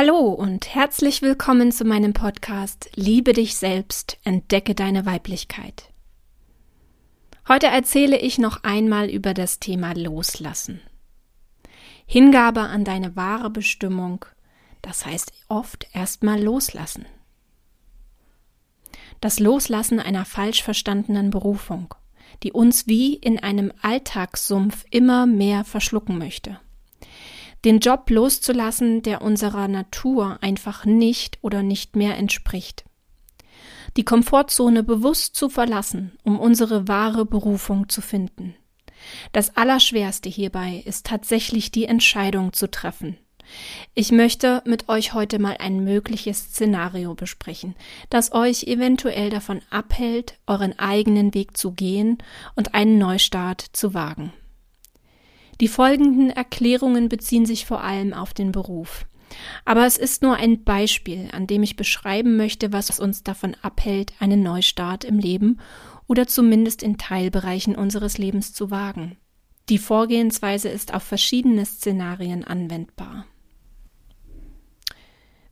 Hallo und herzlich willkommen zu meinem Podcast Liebe dich selbst, entdecke deine Weiblichkeit. Heute erzähle ich noch einmal über das Thema Loslassen. Hingabe an deine wahre Bestimmung, das heißt oft erstmal loslassen. Das Loslassen einer falsch verstandenen Berufung, die uns wie in einem Alltagssumpf immer mehr verschlucken möchte den Job loszulassen, der unserer Natur einfach nicht oder nicht mehr entspricht. Die Komfortzone bewusst zu verlassen, um unsere wahre Berufung zu finden. Das Allerschwerste hierbei ist tatsächlich die Entscheidung zu treffen. Ich möchte mit euch heute mal ein mögliches Szenario besprechen, das euch eventuell davon abhält, euren eigenen Weg zu gehen und einen Neustart zu wagen. Die folgenden Erklärungen beziehen sich vor allem auf den Beruf. Aber es ist nur ein Beispiel, an dem ich beschreiben möchte, was uns davon abhält, einen Neustart im Leben oder zumindest in Teilbereichen unseres Lebens zu wagen. Die Vorgehensweise ist auf verschiedene Szenarien anwendbar.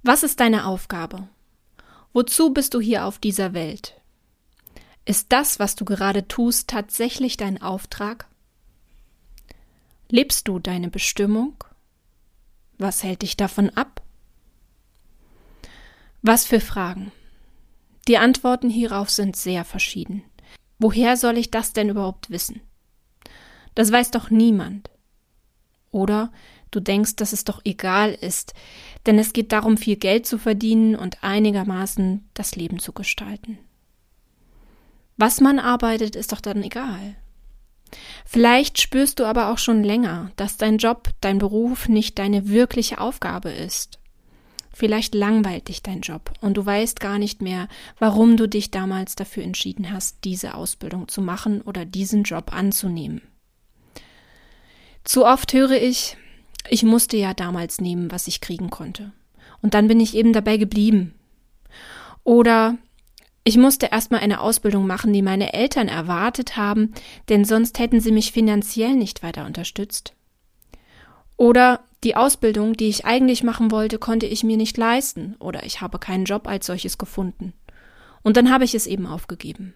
Was ist deine Aufgabe? Wozu bist du hier auf dieser Welt? Ist das, was du gerade tust, tatsächlich dein Auftrag? Lebst du deine Bestimmung? Was hält dich davon ab? Was für Fragen? Die Antworten hierauf sind sehr verschieden. Woher soll ich das denn überhaupt wissen? Das weiß doch niemand. Oder du denkst, dass es doch egal ist, denn es geht darum, viel Geld zu verdienen und einigermaßen das Leben zu gestalten. Was man arbeitet, ist doch dann egal. Vielleicht spürst du aber auch schon länger, dass dein Job, dein Beruf nicht deine wirkliche Aufgabe ist. Vielleicht langweilt dich dein Job und du weißt gar nicht mehr, warum du dich damals dafür entschieden hast, diese Ausbildung zu machen oder diesen Job anzunehmen. Zu oft höre ich, ich musste ja damals nehmen, was ich kriegen konnte. Und dann bin ich eben dabei geblieben. Oder ich musste erstmal eine Ausbildung machen, die meine Eltern erwartet haben, denn sonst hätten sie mich finanziell nicht weiter unterstützt. Oder die Ausbildung, die ich eigentlich machen wollte, konnte ich mir nicht leisten, oder ich habe keinen Job als solches gefunden. Und dann habe ich es eben aufgegeben.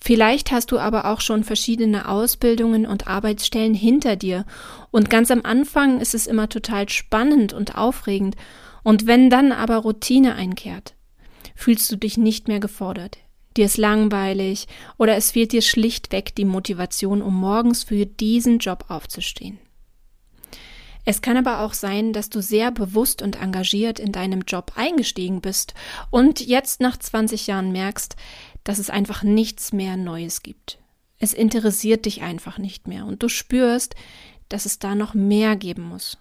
Vielleicht hast du aber auch schon verschiedene Ausbildungen und Arbeitsstellen hinter dir, und ganz am Anfang ist es immer total spannend und aufregend, und wenn dann aber Routine einkehrt, fühlst du dich nicht mehr gefordert. Dir ist langweilig oder es fehlt dir schlichtweg die Motivation, um morgens für diesen Job aufzustehen. Es kann aber auch sein, dass du sehr bewusst und engagiert in deinem Job eingestiegen bist und jetzt nach 20 Jahren merkst, dass es einfach nichts mehr Neues gibt. Es interessiert dich einfach nicht mehr und du spürst, dass es da noch mehr geben muss.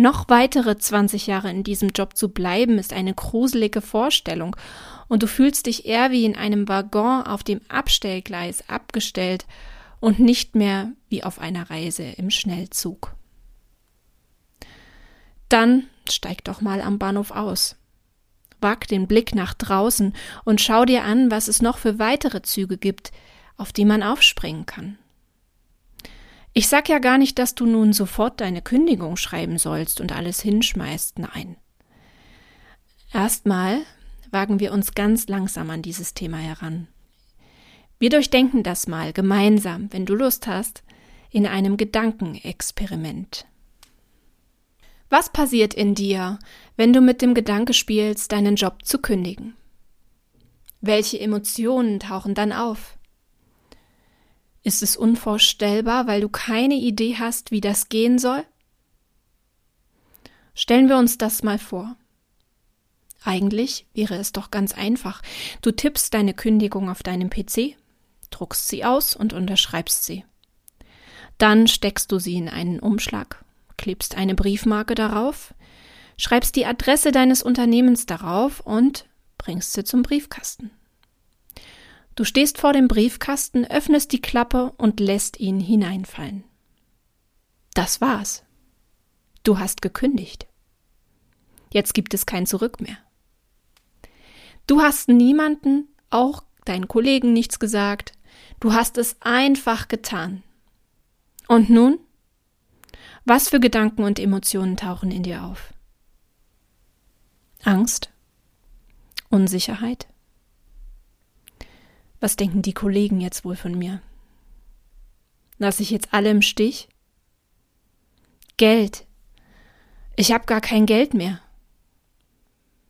Noch weitere 20 Jahre in diesem Job zu bleiben, ist eine gruselige Vorstellung, und du fühlst dich eher wie in einem Waggon auf dem Abstellgleis abgestellt und nicht mehr wie auf einer Reise im Schnellzug. Dann steig doch mal am Bahnhof aus. Wag den Blick nach draußen und schau dir an, was es noch für weitere Züge gibt, auf die man aufspringen kann. Ich sag ja gar nicht, dass du nun sofort deine Kündigung schreiben sollst und alles hinschmeißt, nein. Erstmal wagen wir uns ganz langsam an dieses Thema heran. Wir durchdenken das mal gemeinsam, wenn du Lust hast, in einem Gedankenexperiment. Was passiert in dir, wenn du mit dem Gedanke spielst, deinen Job zu kündigen? Welche Emotionen tauchen dann auf? Ist es unvorstellbar, weil du keine Idee hast, wie das gehen soll? Stellen wir uns das mal vor. Eigentlich wäre es doch ganz einfach. Du tippst deine Kündigung auf deinem PC, druckst sie aus und unterschreibst sie. Dann steckst du sie in einen Umschlag, klebst eine Briefmarke darauf, schreibst die Adresse deines Unternehmens darauf und bringst sie zum Briefkasten. Du stehst vor dem Briefkasten, öffnest die Klappe und lässt ihn hineinfallen. Das war's. Du hast gekündigt. Jetzt gibt es kein Zurück mehr. Du hast niemanden, auch deinen Kollegen nichts gesagt. Du hast es einfach getan. Und nun? Was für Gedanken und Emotionen tauchen in dir auf? Angst? Unsicherheit? Was denken die Kollegen jetzt wohl von mir? Lass ich jetzt alle im Stich? Geld. Ich habe gar kein Geld mehr.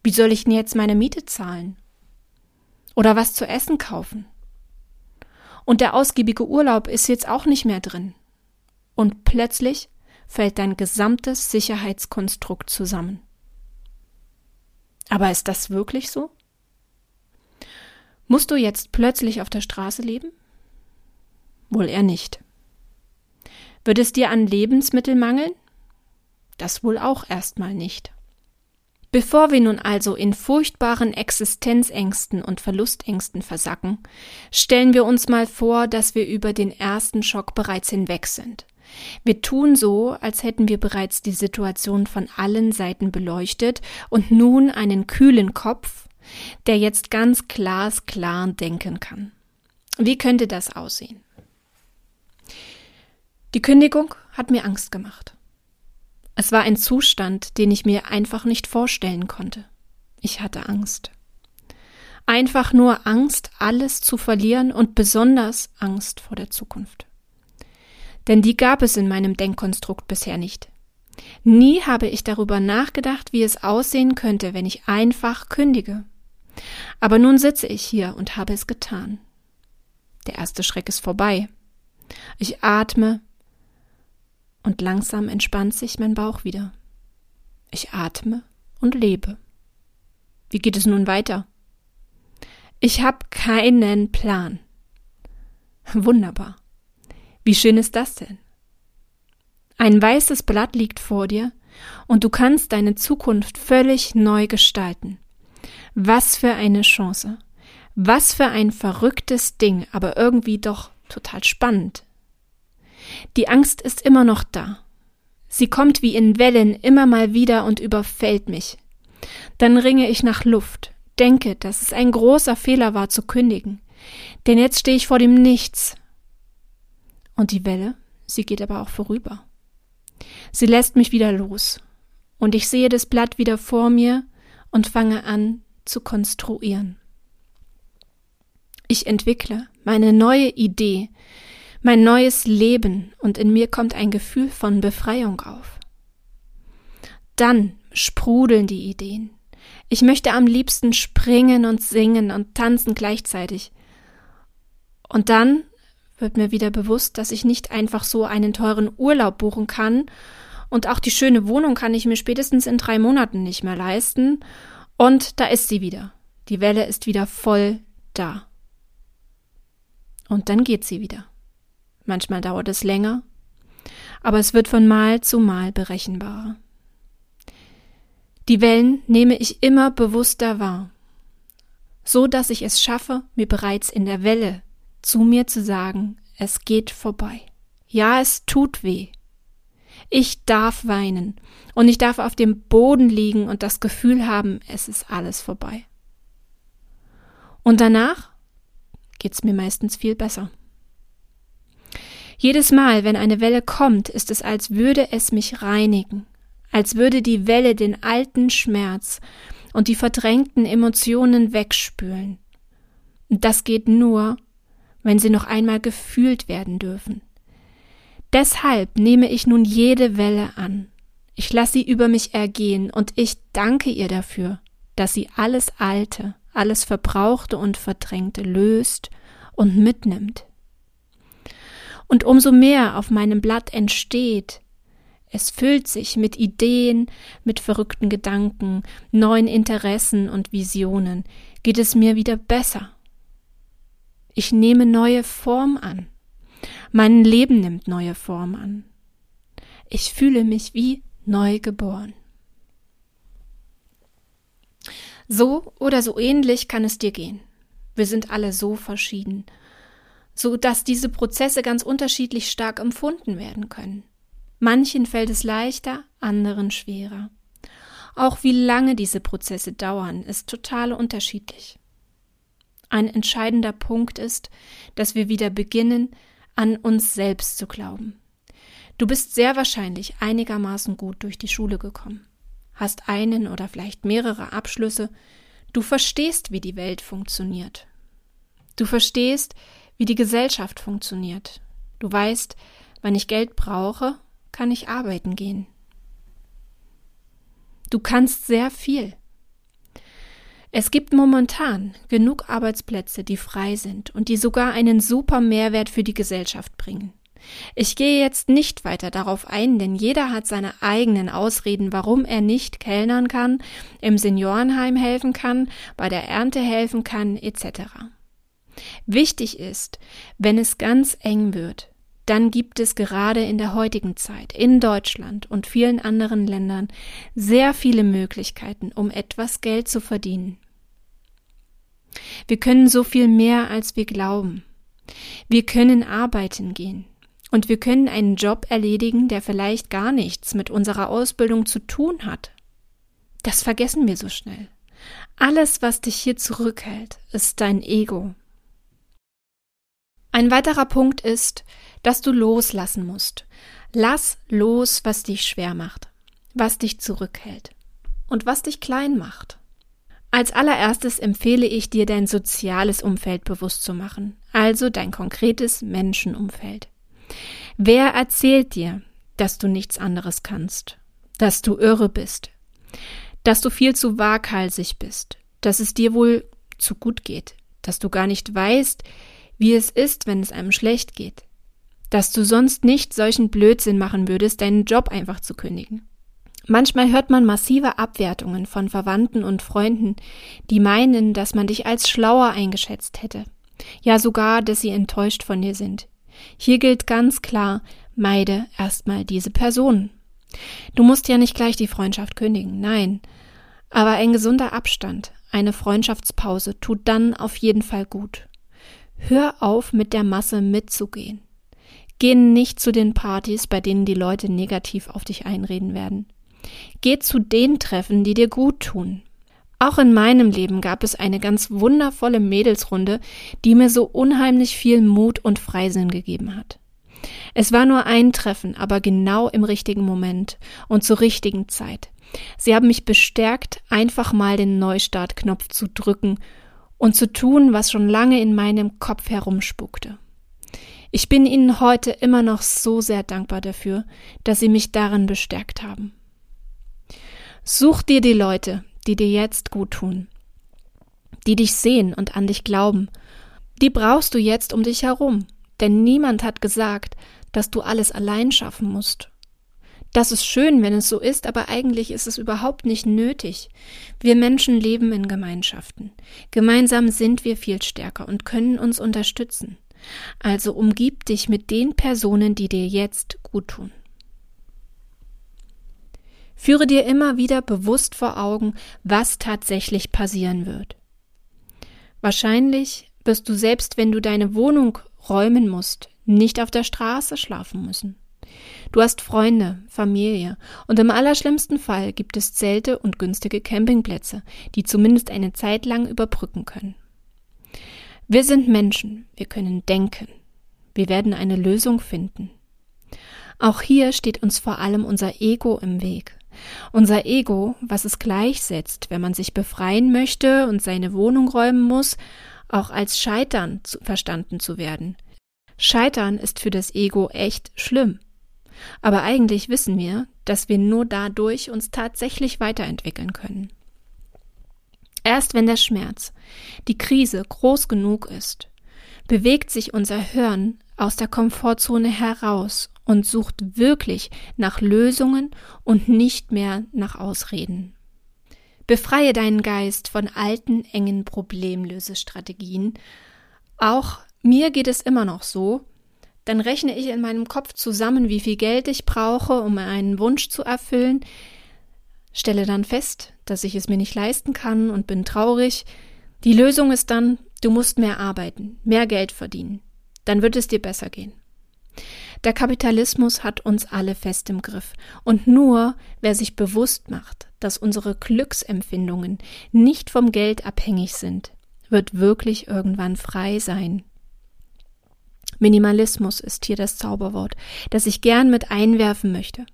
Wie soll ich denn jetzt meine Miete zahlen? Oder was zu essen kaufen? Und der ausgiebige Urlaub ist jetzt auch nicht mehr drin. Und plötzlich fällt dein gesamtes Sicherheitskonstrukt zusammen. Aber ist das wirklich so? Musst du jetzt plötzlich auf der Straße leben? Wohl eher nicht. Wird es dir an Lebensmitteln mangeln? Das wohl auch erstmal nicht. Bevor wir nun also in furchtbaren Existenzängsten und Verlustängsten versacken, stellen wir uns mal vor, dass wir über den ersten Schock bereits hinweg sind. Wir tun so, als hätten wir bereits die Situation von allen Seiten beleuchtet und nun einen kühlen Kopf, der jetzt ganz glasklar denken kann. Wie könnte das aussehen? Die Kündigung hat mir Angst gemacht. Es war ein Zustand, den ich mir einfach nicht vorstellen konnte. Ich hatte Angst. Einfach nur Angst, alles zu verlieren und besonders Angst vor der Zukunft. Denn die gab es in meinem Denkkonstrukt bisher nicht. Nie habe ich darüber nachgedacht, wie es aussehen könnte, wenn ich einfach kündige. Aber nun sitze ich hier und habe es getan. Der erste Schreck ist vorbei. Ich atme und langsam entspannt sich mein Bauch wieder. Ich atme und lebe. Wie geht es nun weiter? Ich habe keinen Plan. Wunderbar. Wie schön ist das denn? Ein weißes Blatt liegt vor dir und du kannst deine Zukunft völlig neu gestalten. Was für eine Chance. Was für ein verrücktes Ding, aber irgendwie doch total spannend. Die Angst ist immer noch da. Sie kommt wie in Wellen immer mal wieder und überfällt mich. Dann ringe ich nach Luft, denke, dass es ein großer Fehler war zu kündigen. Denn jetzt stehe ich vor dem Nichts. Und die Welle, sie geht aber auch vorüber. Sie lässt mich wieder los. Und ich sehe das Blatt wieder vor mir und fange an zu konstruieren. Ich entwickle meine neue Idee, mein neues Leben und in mir kommt ein Gefühl von Befreiung auf. Dann sprudeln die Ideen. Ich möchte am liebsten springen und singen und tanzen gleichzeitig. Und dann wird mir wieder bewusst, dass ich nicht einfach so einen teuren Urlaub buchen kann und auch die schöne Wohnung kann ich mir spätestens in drei Monaten nicht mehr leisten. Und da ist sie wieder. Die Welle ist wieder voll da. Und dann geht sie wieder. Manchmal dauert es länger, aber es wird von Mal zu Mal berechenbarer. Die Wellen nehme ich immer bewusster wahr, so dass ich es schaffe, mir bereits in der Welle zu mir zu sagen, es geht vorbei. Ja, es tut weh. Ich darf weinen und ich darf auf dem Boden liegen und das Gefühl haben, es ist alles vorbei. Und danach geht's mir meistens viel besser. Jedes Mal, wenn eine Welle kommt, ist es, als würde es mich reinigen, als würde die Welle den alten Schmerz und die verdrängten Emotionen wegspülen. Und das geht nur, wenn sie noch einmal gefühlt werden dürfen. Deshalb nehme ich nun jede Welle an. Ich lasse sie über mich ergehen und ich danke ihr dafür, dass sie alles Alte, alles Verbrauchte und Verdrängte löst und mitnimmt. Und umso mehr auf meinem Blatt entsteht, es füllt sich mit Ideen, mit verrückten Gedanken, neuen Interessen und Visionen, geht es mir wieder besser. Ich nehme neue Form an. Mein Leben nimmt neue Form an. Ich fühle mich wie neu geboren. So oder so ähnlich kann es dir gehen. Wir sind alle so verschieden so dass diese Prozesse ganz unterschiedlich stark empfunden werden können. Manchen fällt es leichter, anderen schwerer. Auch wie lange diese Prozesse dauern, ist total unterschiedlich. Ein entscheidender Punkt ist, dass wir wieder beginnen, an uns selbst zu glauben. Du bist sehr wahrscheinlich einigermaßen gut durch die Schule gekommen, hast einen oder vielleicht mehrere Abschlüsse, du verstehst, wie die Welt funktioniert. Du verstehst, wie die Gesellschaft funktioniert. Du weißt, wenn ich Geld brauche, kann ich arbeiten gehen. Du kannst sehr viel. Es gibt momentan genug Arbeitsplätze, die frei sind und die sogar einen super Mehrwert für die Gesellschaft bringen. Ich gehe jetzt nicht weiter darauf ein, denn jeder hat seine eigenen Ausreden, warum er nicht kellnern kann, im Seniorenheim helfen kann, bei der Ernte helfen kann, etc. Wichtig ist, wenn es ganz eng wird, dann gibt es gerade in der heutigen Zeit in Deutschland und vielen anderen Ländern sehr viele Möglichkeiten, um etwas Geld zu verdienen. Wir können so viel mehr, als wir glauben. Wir können arbeiten gehen. Und wir können einen Job erledigen, der vielleicht gar nichts mit unserer Ausbildung zu tun hat. Das vergessen wir so schnell. Alles, was dich hier zurückhält, ist dein Ego. Ein weiterer Punkt ist, dass du loslassen musst. Lass los, was dich schwer macht, was dich zurückhält und was dich klein macht. Als allererstes empfehle ich dir, dein soziales Umfeld bewusst zu machen, also dein konkretes Menschenumfeld. Wer erzählt dir, dass du nichts anderes kannst, dass du irre bist, dass du viel zu waghalsig bist, dass es dir wohl zu gut geht, dass du gar nicht weißt, wie es ist, wenn es einem schlecht geht, dass du sonst nicht solchen Blödsinn machen würdest, deinen Job einfach zu kündigen. Manchmal hört man massive Abwertungen von Verwandten und Freunden, die meinen, dass man dich als schlauer eingeschätzt hätte. Ja sogar, dass sie enttäuscht von dir sind. Hier gilt ganz klar, meide erstmal diese Person. Du musst ja nicht gleich die Freundschaft kündigen, nein. Aber ein gesunder Abstand, eine Freundschaftspause tut dann auf jeden Fall gut. Hör auf, mit der Masse mitzugehen. Geh nicht zu den Partys, bei denen die Leute negativ auf dich einreden werden. Geh zu den Treffen, die dir gut tun. Auch in meinem Leben gab es eine ganz wundervolle Mädelsrunde, die mir so unheimlich viel Mut und Freisinn gegeben hat. Es war nur ein Treffen, aber genau im richtigen Moment und zur richtigen Zeit. Sie haben mich bestärkt, einfach mal den Neustartknopf zu drücken und zu tun, was schon lange in meinem Kopf herumspukte. Ich bin Ihnen heute immer noch so sehr dankbar dafür, dass Sie mich darin bestärkt haben. Such dir die Leute, die dir jetzt gut tun, die dich sehen und an dich glauben. Die brauchst du jetzt um dich herum, denn niemand hat gesagt, dass du alles allein schaffen musst. Das ist schön, wenn es so ist, aber eigentlich ist es überhaupt nicht nötig. Wir Menschen leben in Gemeinschaften. Gemeinsam sind wir viel stärker und können uns unterstützen. Also umgib dich mit den Personen, die dir jetzt gut tun. Führe dir immer wieder bewusst vor Augen, was tatsächlich passieren wird. Wahrscheinlich wirst du selbst, wenn du deine Wohnung räumen musst, nicht auf der Straße schlafen müssen. Du hast Freunde, Familie und im allerschlimmsten Fall gibt es Zelte und günstige Campingplätze, die zumindest eine Zeit lang überbrücken können. Wir sind Menschen, wir können denken. Wir werden eine Lösung finden. Auch hier steht uns vor allem unser Ego im Weg. Unser Ego, was es gleichsetzt, wenn man sich befreien möchte und seine Wohnung räumen muss, auch als Scheitern zu, verstanden zu werden. Scheitern ist für das Ego echt schlimm. Aber eigentlich wissen wir, dass wir nur dadurch uns tatsächlich weiterentwickeln können. Erst wenn der Schmerz, die Krise groß genug ist, bewegt sich unser Hirn aus der Komfortzone heraus und sucht wirklich nach Lösungen und nicht mehr nach Ausreden. Befreie deinen Geist von alten, engen Problemlösestrategien. Auch mir geht es immer noch so. Dann rechne ich in meinem Kopf zusammen, wie viel Geld ich brauche, um einen Wunsch zu erfüllen, stelle dann fest, dass ich es mir nicht leisten kann und bin traurig. Die Lösung ist dann, du musst mehr arbeiten, mehr Geld verdienen. Dann wird es dir besser gehen. Der Kapitalismus hat uns alle fest im Griff. Und nur wer sich bewusst macht, dass unsere Glücksempfindungen nicht vom Geld abhängig sind, wird wirklich irgendwann frei sein. Minimalismus ist hier das Zauberwort, das ich gern mit einwerfen möchte.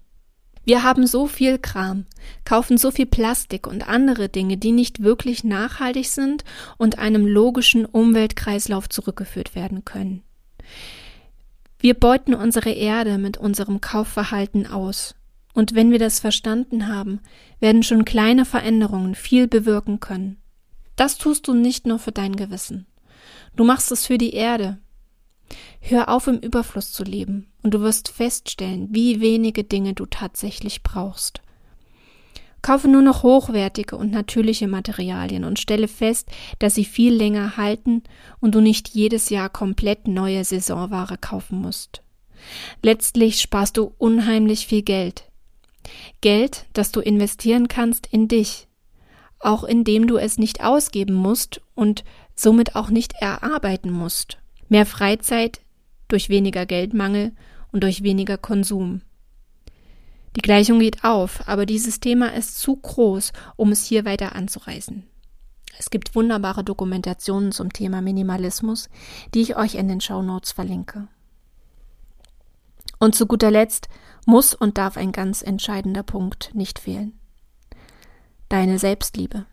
Wir haben so viel Kram, kaufen so viel Plastik und andere Dinge, die nicht wirklich nachhaltig sind und einem logischen Umweltkreislauf zurückgeführt werden können. Wir beuten unsere Erde mit unserem Kaufverhalten aus. Und wenn wir das verstanden haben, werden schon kleine Veränderungen viel bewirken können. Das tust du nicht nur für dein Gewissen. Du machst es für die Erde, Hör auf, im Überfluss zu leben, und du wirst feststellen, wie wenige Dinge du tatsächlich brauchst. Kaufe nur noch hochwertige und natürliche Materialien und stelle fest, dass sie viel länger halten und du nicht jedes Jahr komplett neue Saisonware kaufen musst. Letztlich sparst du unheimlich viel Geld. Geld, das du investieren kannst in dich, auch indem du es nicht ausgeben musst und somit auch nicht erarbeiten musst. Mehr Freizeit durch weniger Geldmangel und durch weniger Konsum. Die Gleichung geht auf, aber dieses Thema ist zu groß, um es hier weiter anzureißen. Es gibt wunderbare Dokumentationen zum Thema Minimalismus, die ich euch in den Show Notes verlinke. Und zu guter Letzt muss und darf ein ganz entscheidender Punkt nicht fehlen. Deine Selbstliebe.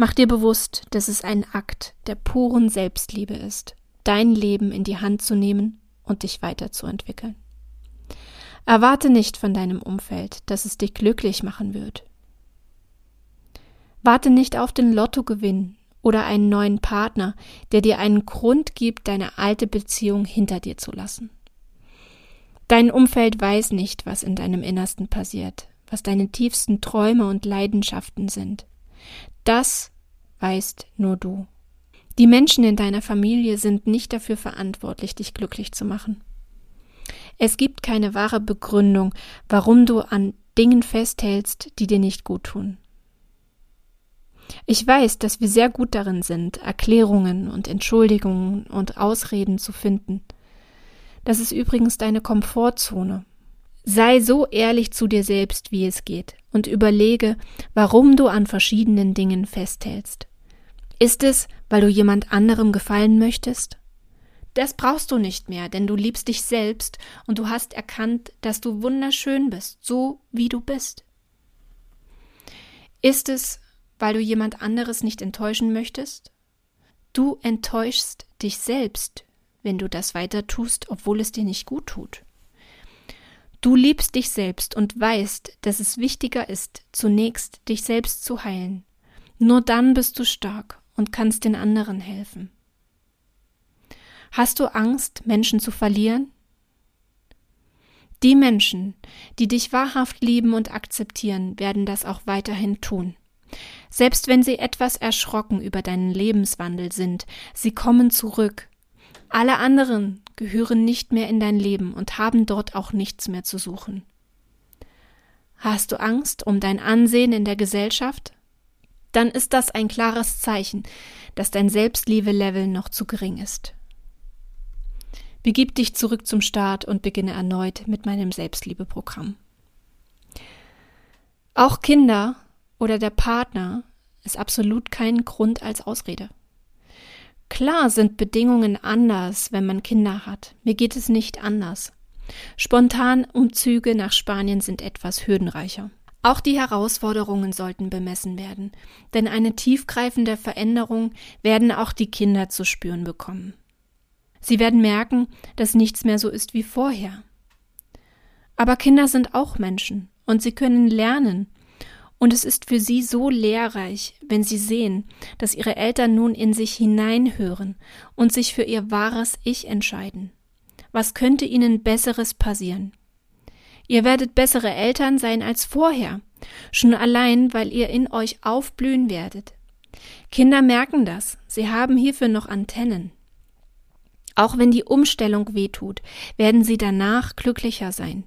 Mach dir bewusst, dass es ein Akt der puren Selbstliebe ist, dein Leben in die Hand zu nehmen und dich weiterzuentwickeln. Erwarte nicht von deinem Umfeld, dass es dich glücklich machen wird. Warte nicht auf den Lottogewinn oder einen neuen Partner, der dir einen Grund gibt, deine alte Beziehung hinter dir zu lassen. Dein Umfeld weiß nicht, was in deinem Innersten passiert, was deine tiefsten Träume und Leidenschaften sind. Das weißt nur du. Die Menschen in deiner Familie sind nicht dafür verantwortlich, dich glücklich zu machen. Es gibt keine wahre Begründung, warum du an Dingen festhältst, die dir nicht gut tun. Ich weiß, dass wir sehr gut darin sind, Erklärungen und Entschuldigungen und Ausreden zu finden. Das ist übrigens deine Komfortzone. Sei so ehrlich zu dir selbst, wie es geht, und überlege, warum du an verschiedenen Dingen festhältst. Ist es, weil du jemand anderem gefallen möchtest? Das brauchst du nicht mehr, denn du liebst dich selbst und du hast erkannt, dass du wunderschön bist, so wie du bist. Ist es, weil du jemand anderes nicht enttäuschen möchtest? Du enttäuschst dich selbst, wenn du das weiter tust, obwohl es dir nicht gut tut. Du liebst dich selbst und weißt, dass es wichtiger ist, zunächst dich selbst zu heilen. Nur dann bist du stark und kannst den anderen helfen. Hast du Angst, Menschen zu verlieren? Die Menschen, die dich wahrhaft lieben und akzeptieren, werden das auch weiterhin tun. Selbst wenn sie etwas erschrocken über deinen Lebenswandel sind, sie kommen zurück. Alle anderen gehören nicht mehr in dein Leben und haben dort auch nichts mehr zu suchen. Hast du Angst um dein Ansehen in der Gesellschaft? Dann ist das ein klares Zeichen, dass dein Selbstliebe-Level noch zu gering ist. Begib dich zurück zum Start und beginne erneut mit meinem Selbstliebe-Programm. Auch Kinder oder der Partner ist absolut kein Grund als Ausrede. Klar sind Bedingungen anders, wenn man Kinder hat. Mir geht es nicht anders. Spontan Umzüge nach Spanien sind etwas hürdenreicher. Auch die Herausforderungen sollten bemessen werden, denn eine tiefgreifende Veränderung werden auch die Kinder zu spüren bekommen. Sie werden merken, dass nichts mehr so ist wie vorher. Aber Kinder sind auch Menschen und sie können lernen und es ist für sie so lehrreich, wenn sie sehen, dass ihre Eltern nun in sich hineinhören und sich für ihr wahres Ich entscheiden. Was könnte ihnen Besseres passieren? Ihr werdet bessere Eltern sein als vorher, schon allein, weil ihr in euch aufblühen werdet. Kinder merken das, sie haben hierfür noch Antennen. Auch wenn die Umstellung wehtut, werden sie danach glücklicher sein.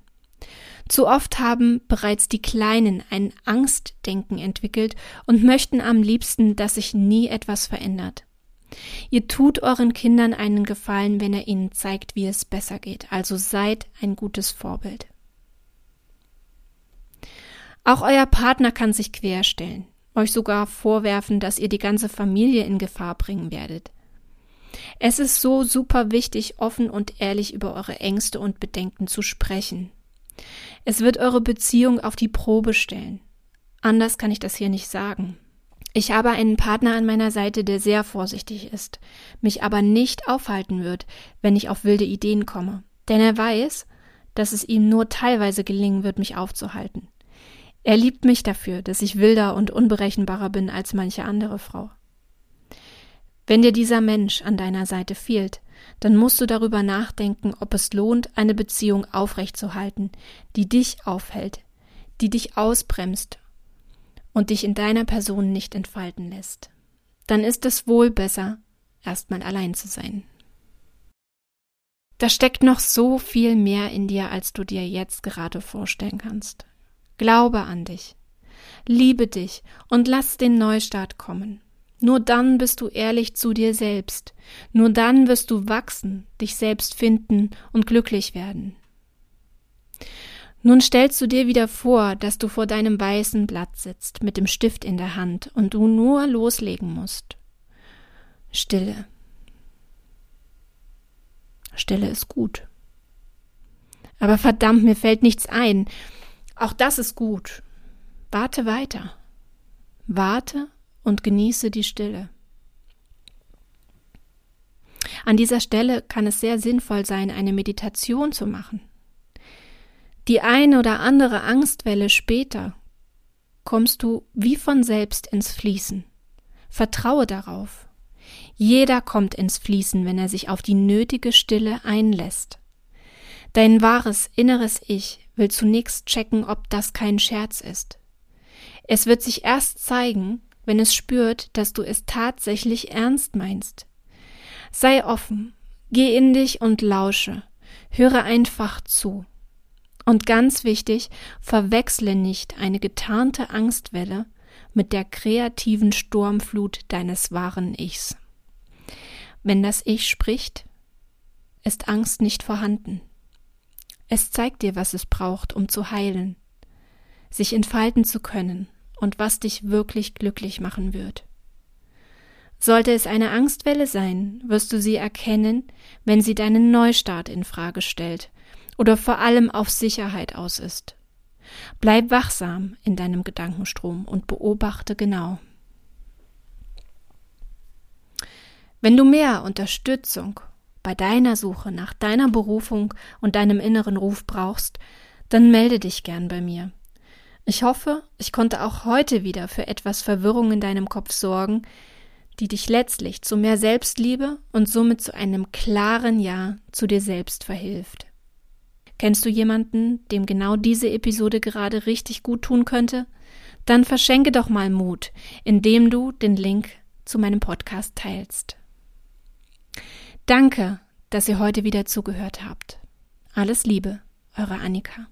Zu oft haben bereits die Kleinen ein Angstdenken entwickelt und möchten am liebsten, dass sich nie etwas verändert. Ihr tut euren Kindern einen Gefallen, wenn ihr ihnen zeigt, wie es besser geht, also seid ein gutes Vorbild. Auch euer Partner kann sich querstellen, euch sogar vorwerfen, dass ihr die ganze Familie in Gefahr bringen werdet. Es ist so super wichtig, offen und ehrlich über eure Ängste und Bedenken zu sprechen. Es wird eure Beziehung auf die Probe stellen. Anders kann ich das hier nicht sagen. Ich habe einen Partner an meiner Seite, der sehr vorsichtig ist, mich aber nicht aufhalten wird, wenn ich auf wilde Ideen komme. Denn er weiß, dass es ihm nur teilweise gelingen wird, mich aufzuhalten. Er liebt mich dafür, dass ich wilder und unberechenbarer bin als manche andere Frau. Wenn dir dieser Mensch an deiner Seite fehlt, dann musst du darüber nachdenken, ob es lohnt, eine Beziehung aufrechtzuhalten, die dich aufhält, die dich ausbremst und dich in deiner Person nicht entfalten lässt. Dann ist es wohl besser, erstmal allein zu sein. Da steckt noch so viel mehr in dir, als du dir jetzt gerade vorstellen kannst. Glaube an dich. Liebe dich und lass den Neustart kommen. Nur dann bist du ehrlich zu dir selbst. Nur dann wirst du wachsen, dich selbst finden und glücklich werden. Nun stellst du dir wieder vor, dass du vor deinem weißen Blatt sitzt, mit dem Stift in der Hand und du nur loslegen musst. Stille. Stille ist gut. Aber verdammt, mir fällt nichts ein. Auch das ist gut. Warte weiter. Warte und genieße die Stille. An dieser Stelle kann es sehr sinnvoll sein, eine Meditation zu machen. Die eine oder andere Angstwelle später kommst du wie von selbst ins Fließen. Vertraue darauf. Jeder kommt ins Fließen, wenn er sich auf die nötige Stille einlässt. Dein wahres inneres Ich will zunächst checken, ob das kein Scherz ist. Es wird sich erst zeigen, wenn es spürt, dass du es tatsächlich ernst meinst. Sei offen, geh in dich und lausche, höre einfach zu. Und ganz wichtig, verwechsle nicht eine getarnte Angstwelle mit der kreativen Sturmflut deines wahren Ichs. Wenn das Ich spricht, ist Angst nicht vorhanden. Es zeigt dir, was es braucht, um zu heilen, sich entfalten zu können und was dich wirklich glücklich machen wird. Sollte es eine Angstwelle sein, wirst du sie erkennen, wenn sie deinen Neustart in Frage stellt oder vor allem auf Sicherheit aus ist. Bleib wachsam in deinem Gedankenstrom und beobachte genau. Wenn du mehr Unterstützung bei deiner Suche nach deiner Berufung und deinem inneren Ruf brauchst, dann melde dich gern bei mir. Ich hoffe, ich konnte auch heute wieder für etwas Verwirrung in deinem Kopf sorgen, die dich letztlich zu mehr Selbstliebe und somit zu einem klaren Ja zu dir selbst verhilft. Kennst du jemanden, dem genau diese Episode gerade richtig gut tun könnte? Dann verschenke doch mal Mut, indem du den Link zu meinem Podcast teilst. Danke, dass ihr heute wieder zugehört habt. Alles Liebe, eure Annika.